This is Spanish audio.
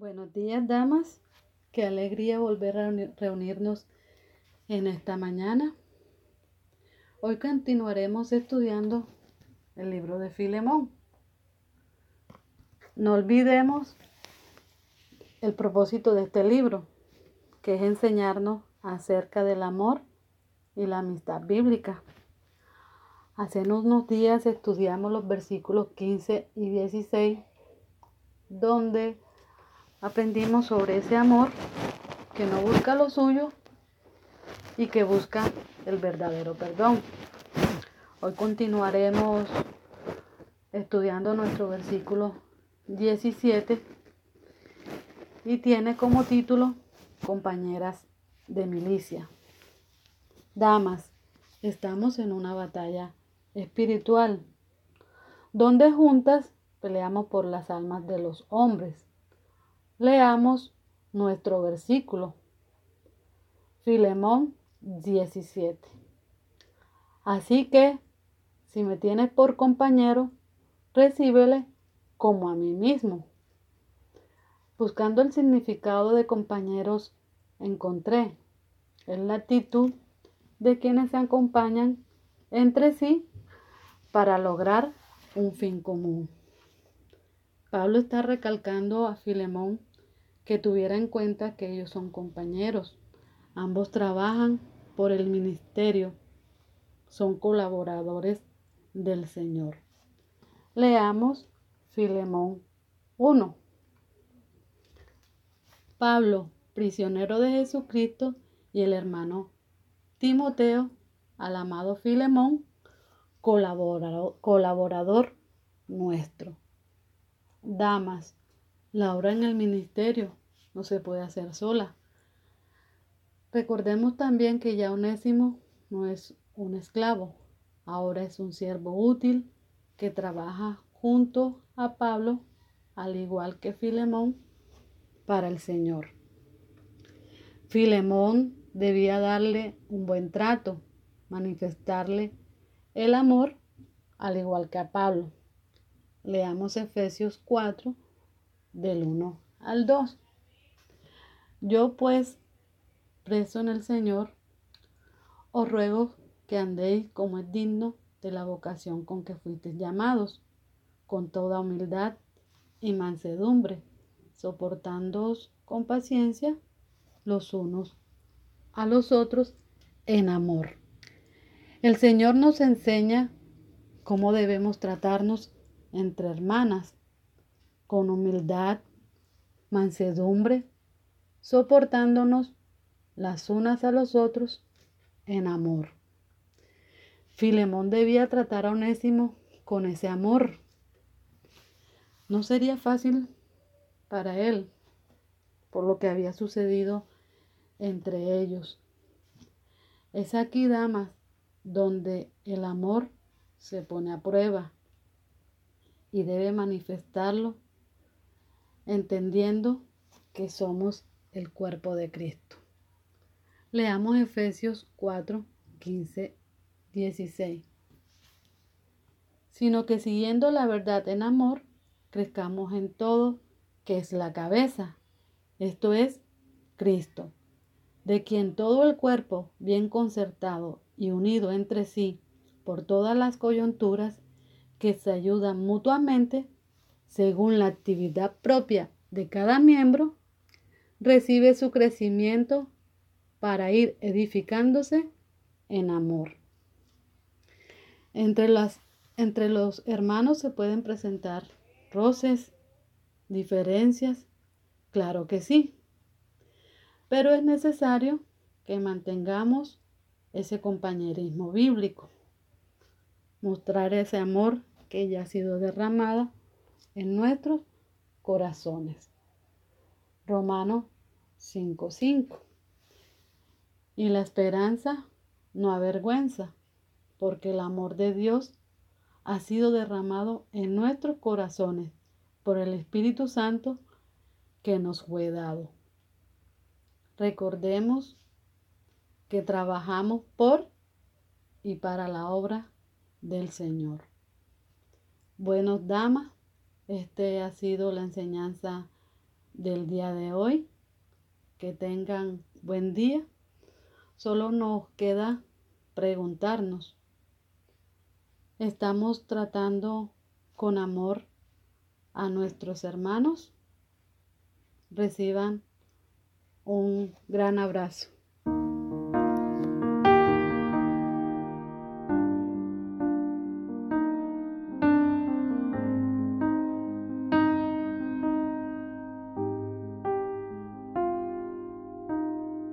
Buenos días, damas. Qué alegría volver a reunirnos en esta mañana. Hoy continuaremos estudiando el libro de Filemón. No olvidemos el propósito de este libro, que es enseñarnos acerca del amor y la amistad bíblica. Hace unos días estudiamos los versículos 15 y 16, donde aprendimos sobre ese amor que no busca lo suyo y que busca el verdadero perdón. Hoy continuaremos estudiando nuestro versículo 17 y tiene como título Compañeras de milicia. Damas, estamos en una batalla espiritual, donde juntas peleamos por las almas de los hombres. Leamos nuestro versículo. Filemón 17. Así que, si me tienes por compañero, recíbele como a mí mismo. Buscando el significado de compañeros, encontré en la actitud de quienes se acompañan entre sí para lograr un fin común. Pablo está recalcando a Filemón que tuviera en cuenta que ellos son compañeros. Ambos trabajan por el ministerio, son colaboradores del Señor. Leamos Filemón 1. Pablo, prisionero de Jesucristo, y el hermano Timoteo, al amado Filemón, colaborador, nuestro. Damas, la obra en el ministerio no se puede hacer sola. Recordemos también que ya Onésimo no es un esclavo, ahora es un siervo útil que trabaja junto a Pablo, al igual que Filemón, para el Señor. Filemón debía darle un buen trato, manifestarle el amor, al igual que a Pablo. Leamos Efesios 4, del 1 al 2. Yo pues, preso en el Señor, os ruego que andéis como es digno de la vocación con que fuisteis llamados, con toda humildad y mansedumbre, soportándoos con paciencia los unos a los otros en amor. El Señor nos enseña cómo debemos tratarnos entre hermanas, con humildad, mansedumbre, soportándonos las unas a los otros en amor. Filemón debía tratar a Onésimo con ese amor. No sería fácil para él por lo que había sucedido entre ellos. Es aquí, damas, donde el amor se pone a prueba y debe manifestarlo entendiendo que somos el cuerpo de Cristo. Leamos Efesios 4, 15, 16. Sino que siguiendo la verdad en amor, crezcamos en todo que es la cabeza, esto es Cristo, de quien todo el cuerpo, bien concertado y unido entre sí por todas las coyunturas que se ayudan mutuamente según la actividad propia de cada miembro, recibe su crecimiento para ir edificándose en amor. Entre, entre los hermanos se pueden presentar roces, diferencias, claro que sí, pero es necesario que mantengamos ese compañerismo bíblico. Mostrar ese amor que ya ha sido derramado en nuestros corazones. Romano 5:5. Y la esperanza no avergüenza, porque el amor de Dios ha sido derramado en nuestros corazones por el Espíritu Santo que nos fue dado. Recordemos que trabajamos por y para la obra del Señor. Buenos damas, este ha sido la enseñanza del día de hoy. Que tengan buen día. Solo nos queda preguntarnos, ¿estamos tratando con amor a nuestros hermanos? Reciban un gran abrazo.